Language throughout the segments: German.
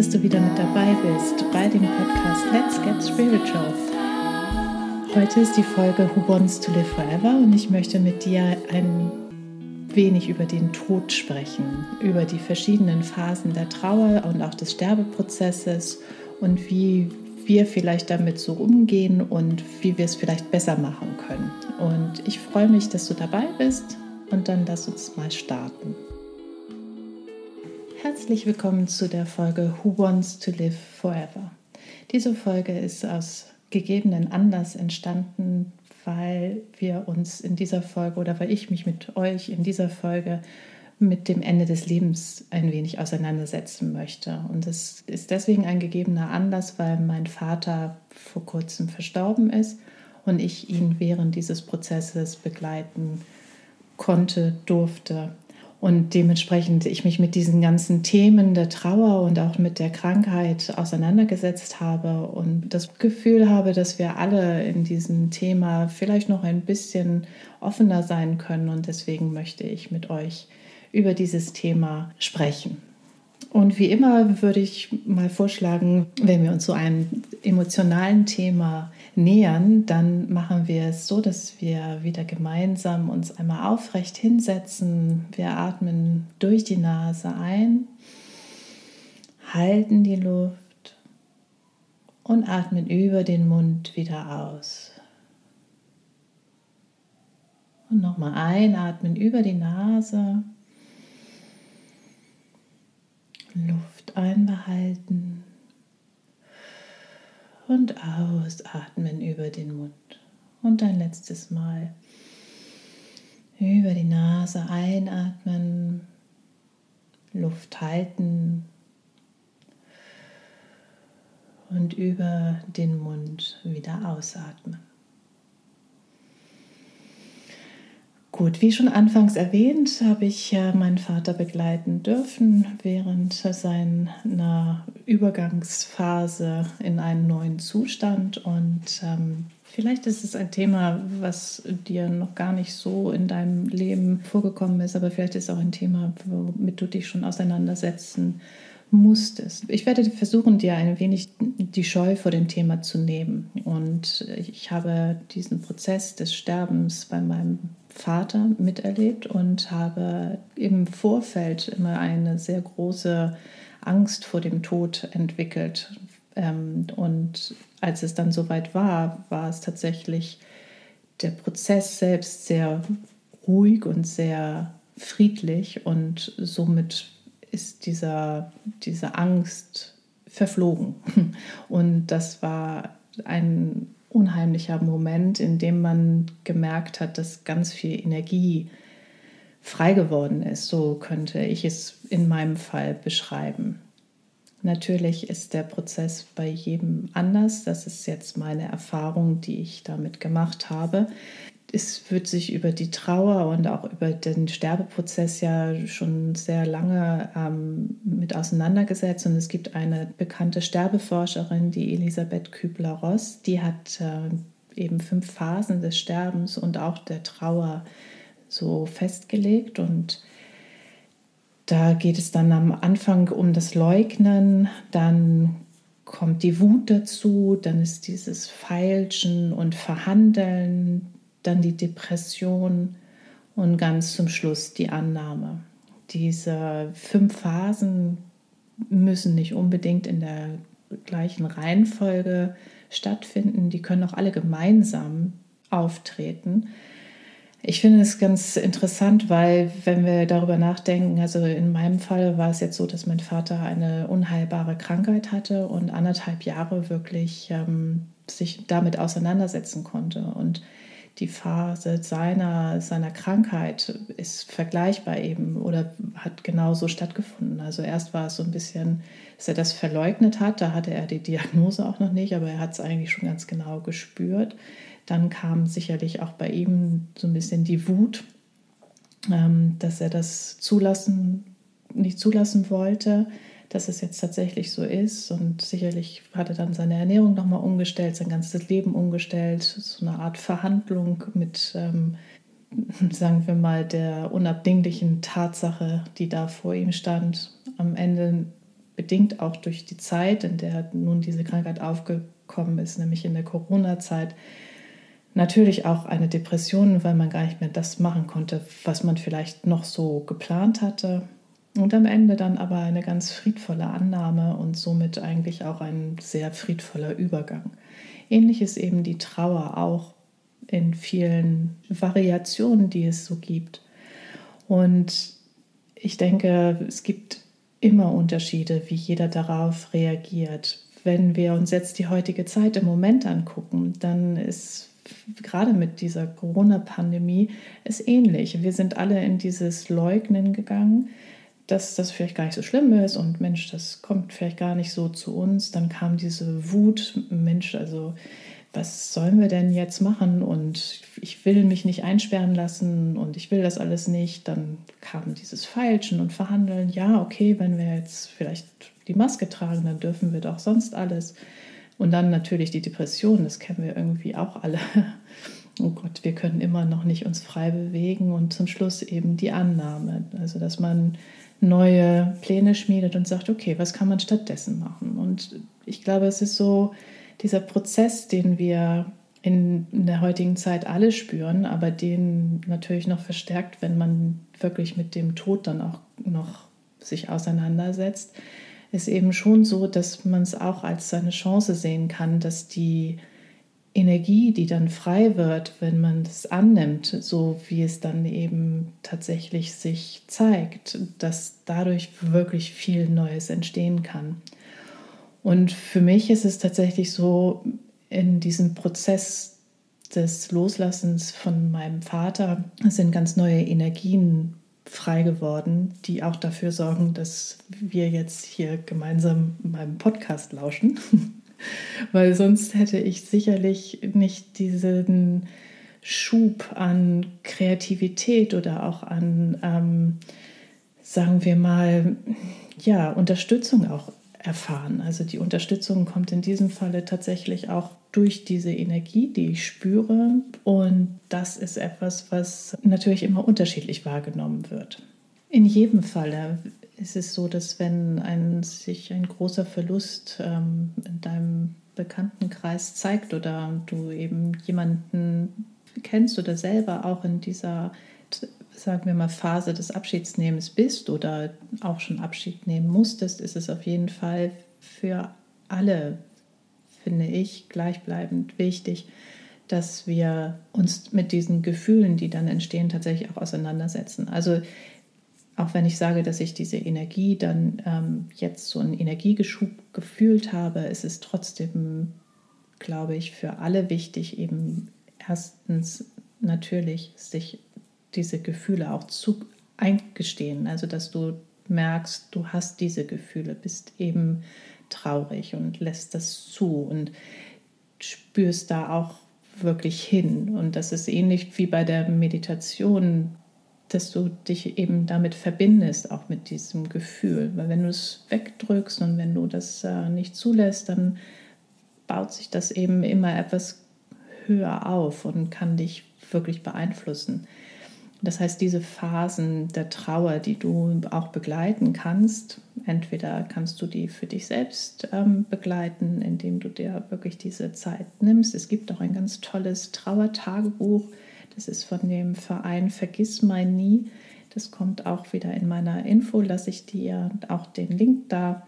dass du wieder mit dabei bist bei dem Podcast Let's Get Spiritual. Heute ist die Folge Who Wants to Live Forever und ich möchte mit dir ein wenig über den Tod sprechen, über die verschiedenen Phasen der Trauer und auch des Sterbeprozesses und wie wir vielleicht damit so umgehen und wie wir es vielleicht besser machen können. Und ich freue mich, dass du dabei bist und dann lass uns mal starten. Herzlich willkommen zu der Folge Who Wants to Live Forever. Diese Folge ist aus gegebenen Anlass entstanden, weil wir uns in dieser Folge oder weil ich mich mit euch in dieser Folge mit dem Ende des Lebens ein wenig auseinandersetzen möchte. Und es ist deswegen ein gegebener Anlass, weil mein Vater vor kurzem verstorben ist und ich ihn während dieses Prozesses begleiten konnte, durfte und dementsprechend ich mich mit diesen ganzen Themen der Trauer und auch mit der Krankheit auseinandergesetzt habe und das Gefühl habe, dass wir alle in diesem Thema vielleicht noch ein bisschen offener sein können und deswegen möchte ich mit euch über dieses Thema sprechen. Und wie immer würde ich mal vorschlagen, wenn wir uns so einem emotionalen Thema nähern, dann machen wir es so, dass wir wieder gemeinsam uns einmal aufrecht hinsetzen. Wir atmen durch die Nase ein, halten die Luft und atmen über den Mund wieder aus. Und nochmal einatmen über die Nase. Luft einbehalten und ausatmen über den Mund. Und ein letztes Mal über die Nase einatmen, Luft halten und über den Mund wieder ausatmen. Gut, wie schon anfangs erwähnt, habe ich meinen Vater begleiten dürfen während seiner Übergangsphase in einen neuen Zustand. Und ähm, vielleicht ist es ein Thema, was dir noch gar nicht so in deinem Leben vorgekommen ist, aber vielleicht ist es auch ein Thema, womit du dich schon auseinandersetzen musstest. Ich werde versuchen, dir ein wenig die Scheu vor dem Thema zu nehmen. Und ich habe diesen Prozess des Sterbens bei meinem Vater miterlebt und habe im Vorfeld immer eine sehr große Angst vor dem Tod entwickelt. Ähm, und als es dann soweit war, war es tatsächlich der Prozess selbst sehr ruhig und sehr friedlich und somit ist dieser, diese Angst verflogen. Und das war ein unheimlicher Moment, in dem man gemerkt hat, dass ganz viel Energie frei geworden ist. So könnte ich es in meinem Fall beschreiben. Natürlich ist der Prozess bei jedem anders. Das ist jetzt meine Erfahrung, die ich damit gemacht habe es wird sich über die Trauer und auch über den Sterbeprozess ja schon sehr lange ähm, mit auseinandergesetzt. Und es gibt eine bekannte Sterbeforscherin, die Elisabeth Kübler-Ross, die hat äh, eben fünf Phasen des Sterbens und auch der Trauer so festgelegt. Und da geht es dann am Anfang um das Leugnen, dann kommt die Wut dazu, dann ist dieses Feilschen und Verhandeln, dann die Depression und ganz zum Schluss die Annahme. Diese fünf Phasen müssen nicht unbedingt in der gleichen Reihenfolge stattfinden, die können auch alle gemeinsam auftreten. Ich finde es ganz interessant, weil wenn wir darüber nachdenken, also in meinem Fall war es jetzt so, dass mein Vater eine unheilbare Krankheit hatte und anderthalb Jahre wirklich ähm, sich damit auseinandersetzen konnte. Und die Phase seiner, seiner Krankheit ist vergleichbar eben oder hat genauso stattgefunden. Also erst war es so ein bisschen, dass er das verleugnet hat, da hatte er die Diagnose auch noch nicht, aber er hat es eigentlich schon ganz genau gespürt. Dann kam sicherlich auch bei ihm so ein bisschen die Wut, ähm, dass er das zulassen, nicht zulassen wollte dass es jetzt tatsächlich so ist. Und sicherlich hat er dann seine Ernährung nochmal umgestellt, sein ganzes Leben umgestellt, so eine Art Verhandlung mit, ähm, sagen wir mal, der unabdinglichen Tatsache, die da vor ihm stand, am Ende bedingt auch durch die Zeit, in der nun diese Krankheit aufgekommen ist, nämlich in der Corona-Zeit, natürlich auch eine Depression, weil man gar nicht mehr das machen konnte, was man vielleicht noch so geplant hatte. Und am Ende dann aber eine ganz friedvolle Annahme und somit eigentlich auch ein sehr friedvoller Übergang. Ähnlich ist eben die Trauer auch in vielen Variationen, die es so gibt. Und ich denke, es gibt immer Unterschiede, wie jeder darauf reagiert. Wenn wir uns jetzt die heutige Zeit im Moment angucken, dann ist gerade mit dieser Corona-Pandemie es ähnlich. Wir sind alle in dieses Leugnen gegangen, dass das vielleicht gar nicht so schlimm ist und Mensch, das kommt vielleicht gar nicht so zu uns. Dann kam diese Wut, Mensch, also was sollen wir denn jetzt machen? Und ich will mich nicht einsperren lassen und ich will das alles nicht. Dann kam dieses Feilschen und Verhandeln. Ja, okay, wenn wir jetzt vielleicht die Maske tragen, dann dürfen wir doch sonst alles. Und dann natürlich die Depression, das kennen wir irgendwie auch alle. Oh Gott, wir können immer noch nicht uns frei bewegen und zum Schluss eben die Annahme, also dass man neue Pläne schmiedet und sagt, okay, was kann man stattdessen machen? Und ich glaube, es ist so, dieser Prozess, den wir in, der heutigen Zeit alle spüren, aber den natürlich noch verstärkt, wenn man wirklich mit dem Tod dann auch noch sich auseinandersetzt, ist eben schon so, dass man es auch als seine Chance sehen kann, dass die Energie, die dann frei wird, wenn man das annimmt, so wie es dann eben tatsächlich sich zeigt, dass dadurch wirklich viel Neues entstehen kann. Und für mich ist es tatsächlich so, in diesem Prozess des Loslassens von meinem Vater sind ganz neue Energien frei geworden, die auch dafür sorgen, dass wir jetzt hier gemeinsam meinem Podcast lauschen. Weil sonst hätte ich sicherlich nicht diesen Schub an Kreativität oder auch an, ähm, sagen wir mal, ja, Unterstützung auch erfahren. Also die Unterstützung kommt in diesem Falle tatsächlich auch durch diese Energie, die ich spüre. Und das ist etwas, was natürlich immer unterschiedlich wahrgenommen wird. In jedem Falle ist es so, dass wenn ein, sich ein großer Verlust ähm, in deinem Bekanntenkreis zeigt oder du eben jemanden kennst oder selber auch in dieser sagen wir mal, Phase des Abschiedsnehmens bist oder auch schon Abschied nehmen musstest, ist es auf jeden Fall für alle, finde ich, gleichbleibend wichtig, dass wir uns mit diesen Gefühlen, die dann entstehen, tatsächlich auch auseinandersetzen. Also auch wenn ich sage, dass ich diese Energie dann ähm, jetzt so einen Energiegeschub gefühlt habe, ist es trotzdem, glaube ich, für alle wichtig, eben erstens natürlich sich diese Gefühle auch zu eingestehen. Also dass du merkst, du hast diese Gefühle, bist eben traurig und lässt das zu und spürst da auch wirklich hin. Und das ist ähnlich wie bei der Meditation, dass du dich eben damit verbindest, auch mit diesem Gefühl. Weil wenn du es wegdrückst und wenn du das äh, nicht zulässt, dann baut sich das eben immer etwas höher auf und kann dich wirklich beeinflussen. Das heißt, diese Phasen der Trauer, die du auch begleiten kannst, entweder kannst du die für dich selbst ähm, begleiten, indem du dir wirklich diese Zeit nimmst. Es gibt auch ein ganz tolles Trauertagebuch, das ist von dem Verein Vergiss mein Nie. Das kommt auch wieder in meiner Info, lasse ich dir auch den Link da.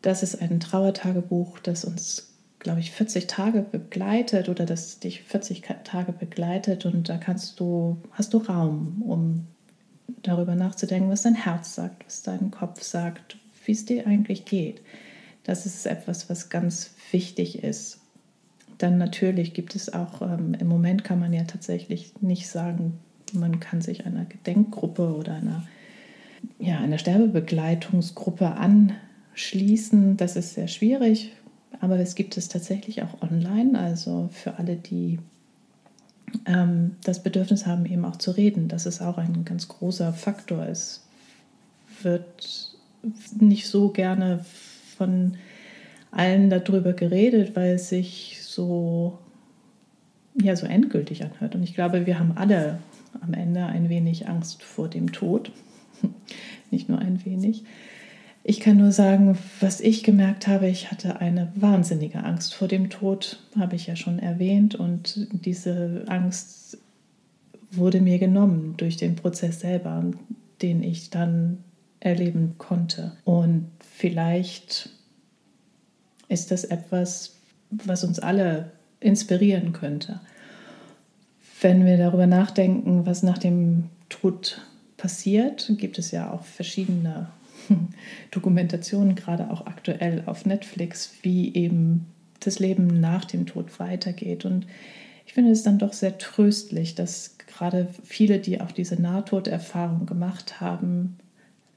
Das ist ein Trauertagebuch, das uns glaube ich, 40 Tage begleitet oder das dich 40 Tage begleitet und da kannst du, hast du Raum, um darüber nachzudenken, was dein Herz sagt, was dein Kopf sagt, wie es dir eigentlich geht. Das ist etwas, was ganz wichtig ist. Dann natürlich gibt es auch, ähm, im Moment kann man ja tatsächlich nicht sagen, man kann sich einer Gedenkgruppe oder einer, ja, einer Sterbebegleitungsgruppe anschließen. Das ist sehr schwierig aber es gibt es tatsächlich auch online, also für alle, die ähm, das Bedürfnis haben, eben auch zu reden. Das ist auch ein ganz großer Faktor. Es wird nicht so gerne von allen darüber geredet, weil es sich so, ja, so endgültig anhört. Und ich glaube, wir haben alle am Ende ein wenig Angst vor dem Tod. Nicht nur ein wenig. Ich kann nur sagen, was ich gemerkt habe, ich hatte eine wahnsinnige Angst vor dem Tod, habe ich ja schon erwähnt. Und diese Angst wurde mir genommen durch den Prozess selber, den ich dann erleben konnte. Und vielleicht ist das etwas, was uns alle inspirieren könnte. Wenn wir darüber nachdenken, was nach dem Tod passiert, gibt es ja auch verschiedene Dokumentationen, gerade auch aktuell auf Netflix, wie eben das Leben nach dem Tod weitergeht. Und ich finde es dann doch sehr tröstlich, dass gerade viele, die auch diese Nahtoderfahrung gemacht haben,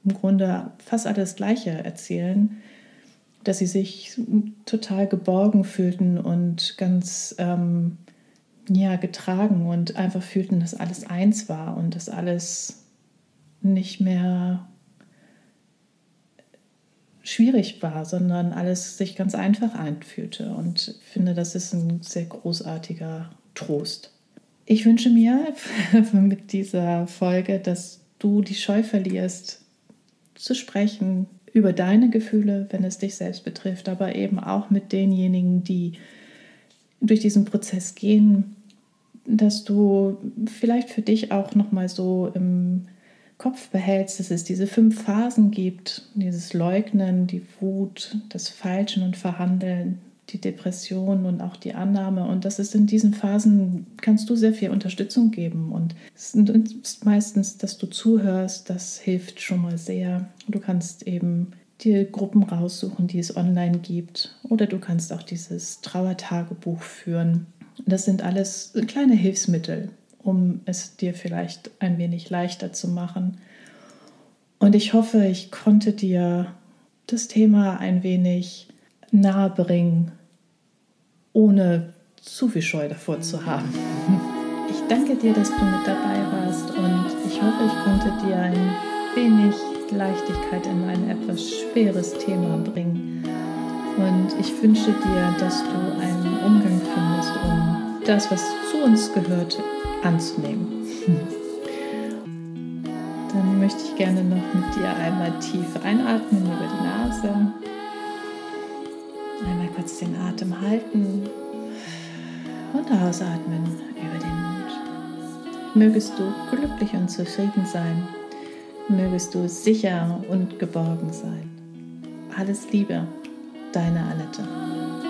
im Grunde fast alles Gleiche erzählen, dass sie sich total geborgen fühlten und ganz ähm, ja, getragen und einfach fühlten, dass alles eins war und dass alles nicht mehr schwierig war, sondern alles sich ganz einfach einfühlte. Und ich finde, das ist ein sehr großartiger Trost. Ich wünsche mir mit dieser Folge, dass du die Scheu verlierst, zu sprechen über deine Gefühle, wenn es dich selbst betrifft, aber eben auch mit denjenigen, die durch diesen Prozess gehen, dass du vielleicht für dich auch noch mal so im Kopf behältst, dass es diese fünf Phasen gibt, dieses Leugnen, die Wut, das Falschen und Verhandeln, die Depression und auch die Annahme. Und das ist in diesen Phasen, kannst du sehr viel Unterstützung geben. Und es ist meistens, dass du zuhörst, das hilft schon mal sehr. Du kannst eben dir Gruppen raussuchen, die es online gibt. Oder du kannst auch dieses Trauertagebuch führen. Das sind alles kleine Hilfsmittel, um es dir vielleicht ein wenig leichter zu machen. Und ich hoffe, ich konnte dir das Thema ein wenig nahe bringen, ohne zu viel Scheu davor zu haben. Ich danke dir, dass du mit dabei warst und ich hoffe, ich konnte dir ein wenig Leichtigkeit in ein etwas schweres Thema bringen. Und ich wünsche dir, dass du einen Umgang findest, um das, was zu uns gehört, anzunehmen. Dann möchte ich gerne noch mit dir einmal tief einatmen über die Nase. Kurz den Atem halten und ausatmen über den Mund. Mögest du glücklich und zufrieden sein. Mögest du sicher und geborgen sein. Alles Liebe, deine Annette.